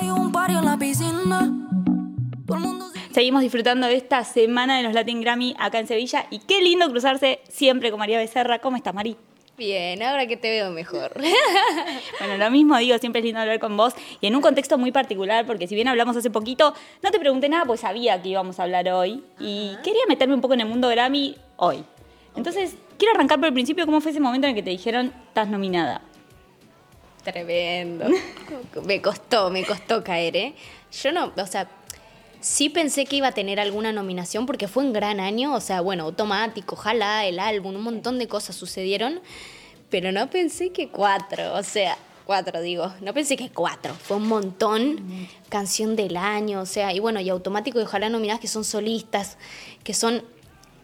hay un party en la piscina. Todo el mundo se- Seguimos disfrutando de esta semana de los Latin Grammy acá en Sevilla y qué lindo cruzarse siempre con María Becerra. ¿Cómo estás, Mari? Bien, ahora que te veo mejor. Bueno, lo mismo digo, siempre es lindo hablar con vos y en un contexto muy particular, porque si bien hablamos hace poquito, no te pregunté nada, pues sabía que íbamos a hablar hoy y quería meterme un poco en el mundo Grammy hoy. Entonces, quiero arrancar por el principio, ¿cómo fue ese momento en el que te dijeron, estás nominada? Tremendo. Me costó, me costó caer, ¿eh? Yo no, o sea, sí pensé que iba a tener alguna nominación porque fue un gran año, o sea, bueno, automático, ojalá, el álbum, un montón de cosas sucedieron, pero no pensé que cuatro, o sea, cuatro digo, no pensé que cuatro, fue un montón, canción del año, o sea, y bueno, y automático y ojalá nominadas que son solistas, que son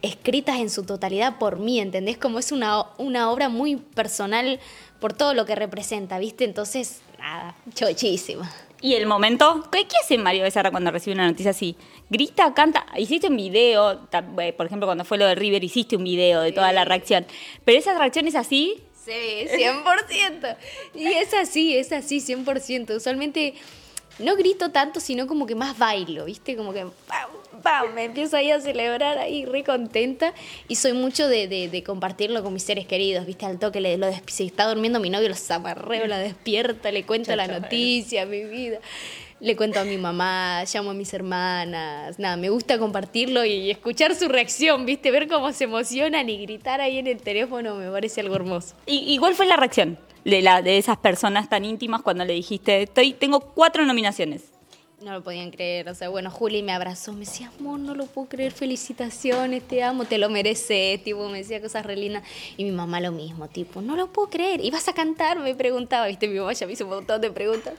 escritas en su totalidad por mí, ¿entendés? Como es una, una obra muy personal por todo lo que representa, ¿viste? Entonces, nada, chochísima. ¿Y el momento? ¿Qué, qué hace María Becerra cuando recibe una noticia así? ¿Grita, canta? Hiciste un video, eh, por ejemplo, cuando fue lo de River, hiciste un video de toda la reacción. Pero esa reacción es así, Sí, 100%. Y es así, es así, 100%. Usualmente no grito tanto, sino como que más bailo, ¿viste? Como que ¡pam! ¡pam! me empiezo ahí a celebrar ahí re contenta. Y soy mucho de, de- de compartirlo con mis seres queridos, ¿viste? Al toque, le, lo si está durmiendo mi novio, los amarreo, la despierta, le cuento la noticia, mi vida. Le cuento a mi mamá, llamo a mis hermanas. Nada, me gusta compartirlo y, y escuchar su reacción, ¿viste? Ver cómo se emocionan y gritar ahí en el teléfono me parece algo hermoso. ¿Y, y cuál fue la reacción de, la, de esas personas tan íntimas cuando le dijiste, Estoy, tengo cuatro nominaciones? No lo podían creer, o sea, bueno, Juli me abrazó, me decía, amor, no lo puedo creer, felicitaciones, te amo, te lo mereces, tipo, me decía cosas re lindas. Y mi mamá lo mismo, tipo, no lo puedo creer, ¿y vas a cantar? Me preguntaba, viste, mi mamá ya me hizo un montón de preguntas.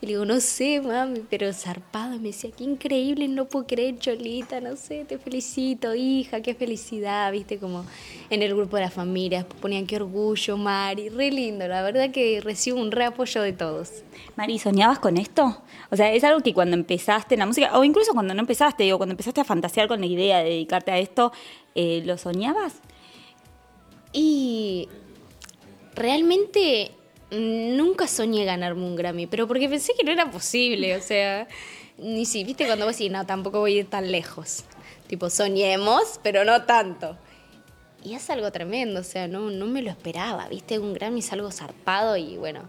Y le digo, no sé, mami, pero zarpado, me decía, qué increíble, no puedo creer, Cholita, no sé, te felicito, hija, qué felicidad, viste, como en el grupo de la familia, después ponían qué orgullo, Mari, re lindo, la verdad que recibo un re apoyo de todos. Mari, ¿soñabas con esto? O sea, es algo que cuando empezaste en la música, o incluso cuando no empezaste, digo, cuando empezaste a fantasear con la idea de dedicarte a esto, eh, ¿lo soñabas? Y realmente nunca soñé ganarme un Grammy, pero porque pensé que no era posible, o sea, ni si, viste, cuando vos decís, no, tampoco voy a ir tan lejos. Tipo, soñemos, pero no tanto. Y es algo tremendo, o sea, no, no me lo esperaba, viste, un Grammy es algo zarpado y bueno,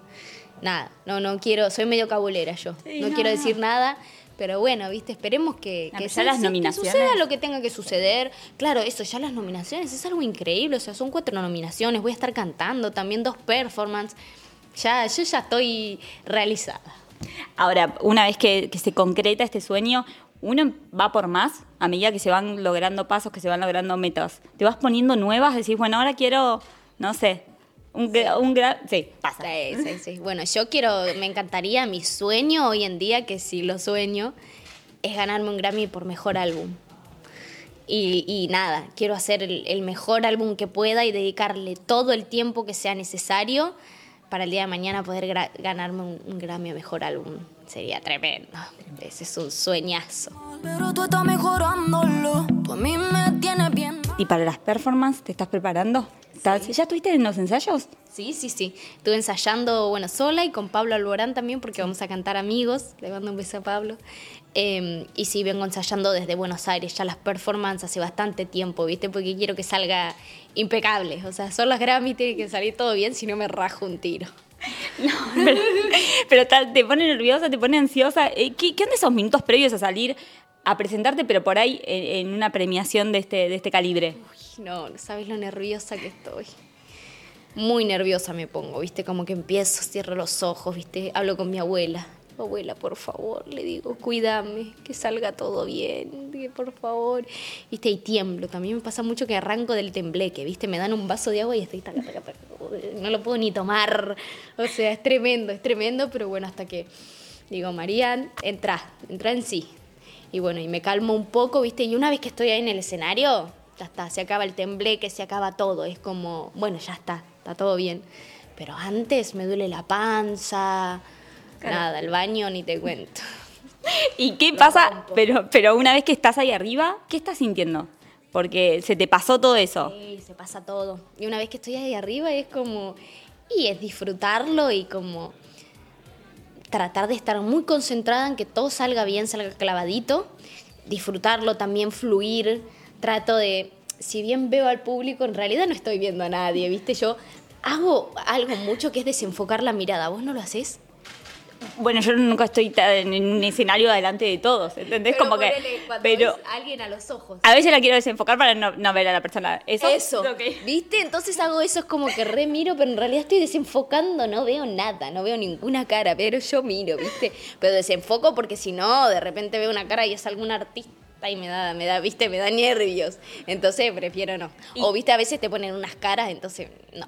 nada, no, no quiero, soy medio cabulera yo, Sí, no, no, quiero decir nada. Pero bueno, viste, esperemos que, que, de las que nominaciones. suceda lo que tenga que suceder. Claro, eso, ya las nominaciones es algo increíble. O sea, son cuatro nominaciones. Voy a estar cantando también dos performances. Ya, yo ya estoy realizada. Ahora, una vez que, que se concreta este sueño, uno va por más a medida que se van logrando pasos, que se van logrando metas. Te vas poniendo nuevas, decís, bueno, ahora quiero, no sé, un, gra- un gran... Sí, pasa. Sí, sí, sí. Bueno, yo quiero, me encantaría, mi sueño hoy en día, que sí lo sueño, es ganarme un Grammy por mejor álbum. Y, y nada, quiero hacer el, el mejor álbum que pueda y dedicarle todo el tiempo que sea necesario para el día de mañana poder ganarme un, un Grammy a mejor álbum. Sería tremendo. Ese es un sueñazo. Pero tú estás mejorándolo. Tú a mí me tienes bien. ¿Y para las performances te estás preparando? ¿Estás- ¿Ya estuviste en los ensayos? Sí, sí, sí. Estuve ensayando, bueno, sola y con Pablo Alborán también, porque vamos a cantar amigos. Le mando un beso a Pablo. Eh, y sí, vengo ensayando desde Buenos Aires, ya las performances hace bastante tiempo, ¿viste? Porque quiero que salga impecable. O sea, son las Grammy, tiene que salir todo bien, si no me rajo un tiro. pero pero ta- te pone nerviosa, te pone ansiosa. Eh, ¿Qué, qué onda esos minutos previos a salir a presentarte, pero por ahí en, una premiación de este, de este calibre? Uy, no, sabes lo nerviosa que estoy. Muy nerviosa me pongo, ¿viste? Como que empiezo, cierro los ojos, ¿viste? Hablo con mi abuela. Abuela, por favor, le digo, cuídame, que salga todo bien, por favor. ¿Viste? Y tiemblo. También me pasa mucho que arranco del tembleque, ¿viste? Me dan un vaso de agua y estoy taca, taca, taca. No lo puedo ni tomar. O sea, es tremendo, es tremendo, pero bueno, hasta que digo, María, entra, entra en sí. Y bueno, y me calmo un poco, ¿viste? Y una vez que estoy ahí en el escenario, ya está, se acaba el tembleque, se acaba todo. Es como, bueno, ya está, está todo bien. Pero antes me duele la panza, nada, el baño ni te cuento. ¿Y qué pasa? Pero, pero una vez que estás ahí arriba, ¿qué estás sintiendo? Porque se te pasó todo eso. Sí, se pasa todo. Y una vez que estoy ahí arriba es como, y es disfrutarlo y como tratar de estar muy concentrada en que todo salga bien, salga clavadito, disfrutarlo también, fluir. Trato de, si bien veo al público, en realidad no estoy viendo a nadie, ¿viste? Yo hago algo mucho que es desenfocar la mirada. ¿Vos no lo haces? Bueno, yo nunca estoy en un escenario delante de todos, ¿entendés? como que. Pero ves a alguien a los ojos. a veces la quiero desenfocar para no, no ver a la persona. Eso. ¿viste? Entonces hago eso, es como que re miro, pero en realidad estoy desenfocando, no veo nada, no veo ninguna cara, pero yo miro, ¿viste? Pero desenfoco porque si no, de repente veo una cara y es algún artista y me da, me da, ¿viste? Me da nervios. Entonces prefiero no. O, ¿viste? A veces te ponen unas caras, entonces no.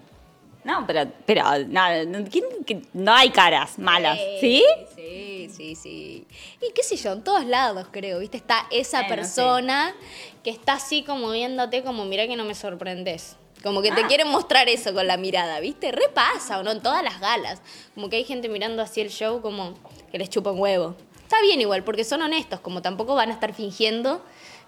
No, pero, pero no, ¿quién- que- no hay caras malas, ¿sí? Sí, sí, sí. Y qué sé yo, en todos lados creo, ¿viste? Está esa Bueno, persona que está así como viéndote como, mira que no me sorprendes. Como que te Ah. quieren mostrar eso con la mirada, ¿viste? Repasa, ¿o no? En todas las galas. Como que hay gente mirando así el show como que les chupa un huevo. Está bien igual, porque son honestos, como tampoco van a estar fingiendo.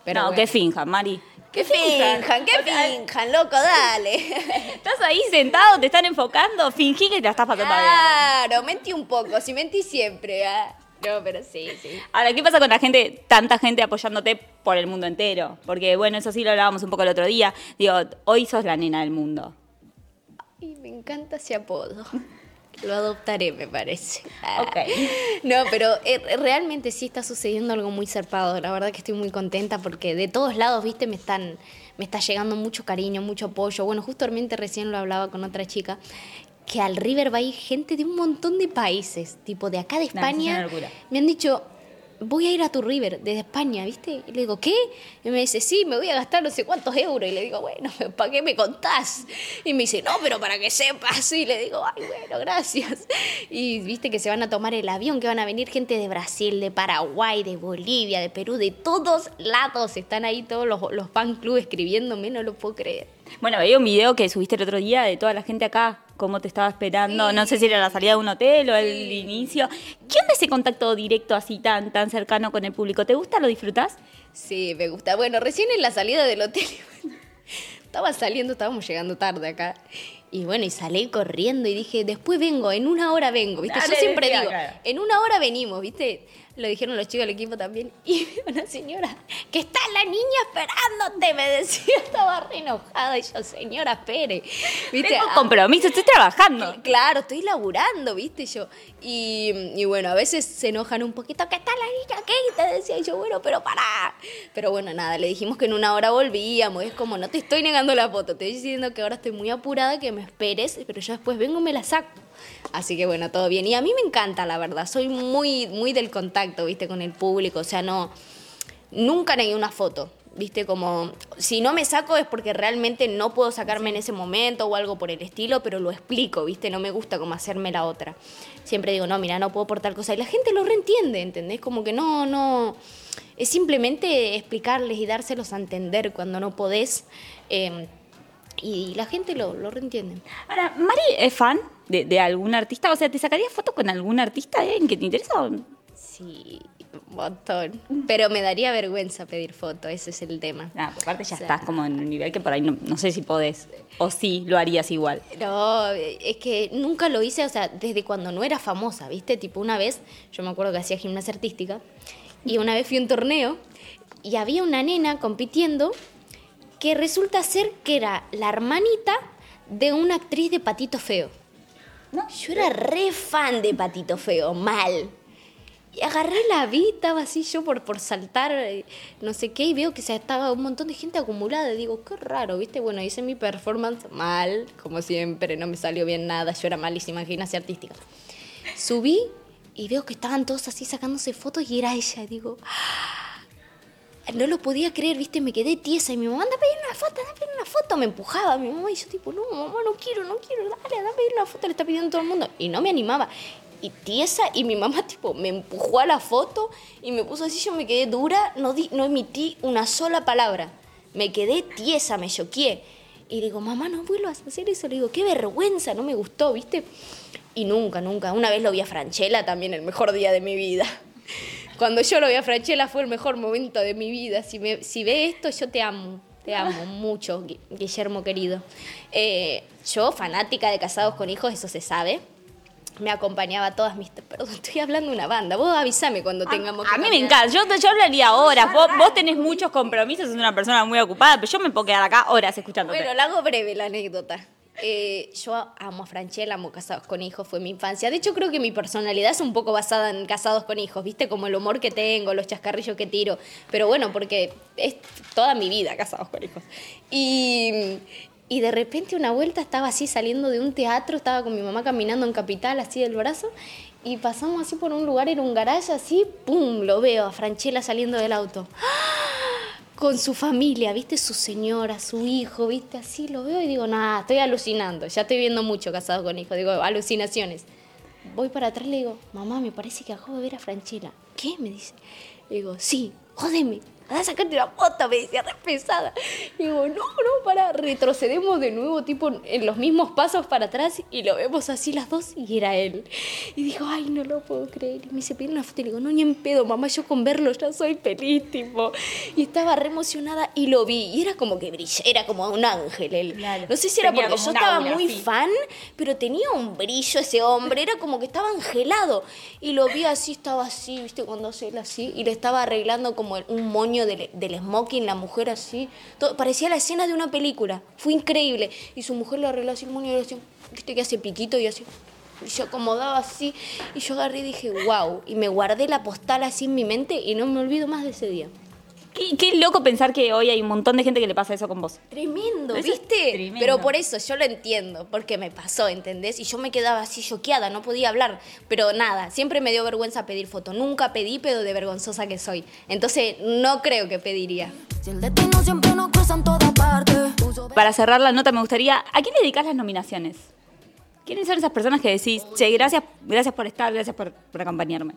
Pero no, bueno. que finjan, Mari. Que finjan, que finjan, loco, dale. Estás ahí sentado, te están enfocando, fingí que te la estás pasando bien. Claro, mentí un poco, si mentí siempre. ah. No, pero sí, sí. Ahora, ¿qué pasa con la gente, tanta gente apoyándote por el mundo entero? Porque, bueno, eso sí lo hablábamos un poco el otro día. Digo, hoy sos la nena del mundo. Y me encanta ese apodo. Lo adoptaré, me parece. Ah. Ok. No, pero eh, realmente sí está sucediendo algo muy zarpado. La verdad que estoy muy contenta porque de todos lados, viste, me están me está llegando mucho cariño, mucho apoyo. Bueno, justamente recién lo hablaba con otra chica que al River va a ir gente de un montón de países, tipo de acá de España. me han dicho, voy a ir a tu River desde España, ¿viste? Y le digo, ¿qué? Y me dice, sí, me voy a gastar no sé cuántos euros. Y le digo, bueno, ¿para qué me contás? Y me dice, no, pero para que sepas. Y le digo, ay, bueno, gracias. Y viste que se van a tomar el avión, que van a venir gente de Brasil, de Paraguay, de Bolivia, de Perú, de todos lados. Están ahí todos los, los fan club escribiéndome, no lo puedo creer. Bueno, veía un video que subiste el otro día de toda la gente acá, cómo te estaba esperando. Sí. No sé si era la salida de un hotel o el inicio. ¿Qué onda ese contacto directo así tan, tan cercano con el público? ¿Te gusta? ¿Lo disfrutás? Sí, me gusta. Bueno, recién en la salida del hotel, estaba saliendo, estábamos llegando tarde acá. Y bueno, y salí corriendo y dije, después vengo, en una hora vengo, ¿viste? Dale, Yo siempre digo, en una hora venimos, ¿viste? Lo dijeron los chicos del equipo también. Y una señora, que está la niña esperándote, me decía, estaba re enojada. Y yo, señora, espere. ¿Viste? Tengo Ah, compromiso, estoy trabajando. Claro, estoy laburando, ¿viste? Yo. Y, y bueno, a veces se enojan un poquito, que está la niña ¿qué? Y te decía yo, bueno, pero pará. Pero bueno, nada, le dijimos que en una hora volvíamos. Es como, no te estoy negando la foto, te estoy diciendo que ahora estoy muy apurada, que me esperes, pero yo después vengo y me la saco. Así que bueno, todo bien. Y a mí me encanta, la verdad. Soy muy, muy del contacto, ¿viste? Con el público. O sea, no. Nunca negué una foto. ¿Viste? Como, si no me saco es porque realmente no puedo sacarme en ese momento o algo por el estilo, pero lo explico, ¿viste? No me gusta como hacerme la otra. Siempre digo, no, mira, no puedo por tal cosa. Y la gente lo reentiende, ¿entendés? Como que no, no. Es simplemente explicarles y dárselos a entender cuando no podés. eh, y la gente lo, lo reentiende. Ahora, ¿Mari es fan de, de algún artista? O sea, ¿te sacarías fotos con algún artista eh, en que te interesa? o- Sí, un montón. Pero me daría vergüenza pedir foto, ese es el tema. Nah, aparte ya O sea, estás como en un nivel que por ahí no, no sé si podés. O sí, lo harías igual. No, es que nunca lo hice, o sea, desde cuando no era famosa, ¿viste? Tipo, una vez, yo me acuerdo que hacía gimnasia artística, y una vez fui a un torneo y había una nena compitiendo que resulta ser que era la hermanita de una actriz de Patito Feo. No. Yo era re fan de Patito Feo, mal. Y agarré la vi, estaba así yo por, por saltar, eh, no sé qué, y veo que se estaba un montón de gente acumulada. Y digo, qué raro, ¿viste? Bueno, hice mi performance mal, como siempre, no me salió bien nada. Yo era malísima en gimnasia artística. Subí y veo que estaban todos así sacándose fotos y era ella. Digo, "Ah". no lo podía creer, ¿viste? Me quedé tiesa y mi mamá, anda a pedir una foto, anda a pedir una foto. Me empujaba mi mamá y yo, tipo, no, mamá, no quiero, no quiero, dale, anda a pedir una foto, le está pidiendo todo el mundo. Y no me animaba. Y tiesa, y mi mamá, tipo, me empujó a la foto y me puso así, yo me quedé dura, no, di, no emití una sola palabra. Me quedé tiesa, me choqué. Y digo, mamá, no vuelvas a hacer eso. Le digo, qué vergüenza, no me gustó, ¿viste? Y nunca, nunca. Una vez lo vi a Franchella, también el mejor día de mi vida. Cuando yo lo vi a Franchella fue el mejor momento de mi vida. Si, me, si ve esto, yo te amo. Te amo mucho, Gui- Guillermo querido. Eh, yo, fanática de Casados con Hijos, eso se sabe. Me acompañaba a todas mis... Perdón, estoy hablando de una banda. Vos avísame cuando tengamos A que mí me encanta, yo, yo hablaría horas. Vos, vos tenés muchos compromisos, sos una persona muy ocupada, pero yo me puedo quedar acá horas escuchándote. Bueno, la hago breve la anécdota. Eh, yo amo a Franchella, amo Casados con Hijos, fue mi infancia. De hecho, creo que mi personalidad es un poco basada en Casados con Hijos, ¿viste? Como el humor que tengo, los chascarrillos que tiro. Pero bueno, porque es toda mi vida Casados con Hijos. Y, y de repente una vuelta estaba así saliendo de un teatro, estaba con mi mamá caminando en Capital, así del brazo, y pasamos así por un lugar, era un garaje, así, ¡pum! Lo veo a Franchella saliendo del auto con su familia, ¿viste? Su señora, su hijo, ¿viste? Así lo veo y digo, nada, estoy alucinando. Ya estoy viendo mucho casado con hijo, digo, alucinaciones. Voy para atrás y le digo, mamá, me parece que acabo de ver a Franchella. ¿Qué? Me dice. Le digo, sí, jódeme. Anda a sacarte una foto, me decía, re pesada. Y digo, no, no, para, retrocedemos de nuevo, tipo, en los mismos pasos para atrás y lo vemos así las dos y era él. Y digo, ay, no lo puedo creer. Y me dice, pide una foto y le digo, no, ni en pedo, mamá, yo con verlo ya soy feliz, tipo. Y estaba re emocionada y lo vi. Y era como que brilla, era como un ángel él. Claro. No sé si era Tenía porque yo estaba aura, muy sí. fan, pero tenía un brillo ese hombre, era como que estaba angelado. Y lo vi así, estaba así, ¿viste? Cuando hace él así, y le estaba arreglando como un moño del, smoking, la mujer así. Todo, parecía la escena de una película. Fue increíble. Y su mujer le arregló así el moño y le decía, ¿viste? Que hace piquito y así. Y se acomodaba así. Y yo agarré y dije, wow. Y me guardé la postal así en mi mente y no me olvido más de ese día. Qué, qué loco pensar que hoy hay un montón de gente que le pasa eso con vos. Tremendo, Eso ¿viste? tremendo. Pero por eso yo lo entiendo, porque me pasó, ¿entendés? Y yo me quedaba así choqueada, no podía hablar. Pero nada, siempre me dio vergüenza pedir foto. Nunca pedí, pero de vergonzosa que soy. Entonces no creo que pediría. Si el destino siempre nos cruza en todas partes. Uso Para cerrar la nota, me gustaría. ¿A quién le dedicas las nominaciones? ¿Quiénes son esas personas que decís, che, gracias, gracias por estar, gracias por, por acompañarme?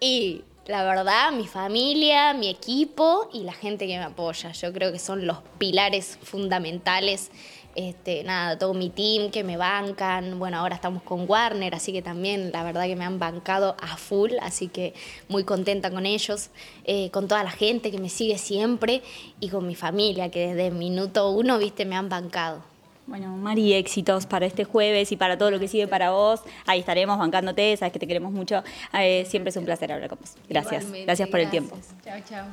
Y la verdad, mi familia, mi equipo y la gente que me apoya. Yo creo que son los pilares fundamentales. Este, nada, todo mi team que me bancan. Bueno, ahora estamos con Warner, así que también la verdad que me han bancado a full, así que muy contenta con ellos, eh, con toda la gente que me sigue siempre y con mi familia que desde minuto uno, viste, me han bancado. Bueno, Mari, éxitos para este jueves y para todo lo que sigue para vos. Ahí estaremos bancándote, sabes que te queremos mucho. Eh, siempre es un placer hablar con vos. Gracias, Igualmente, gracias por el tiempo. Chao, chao.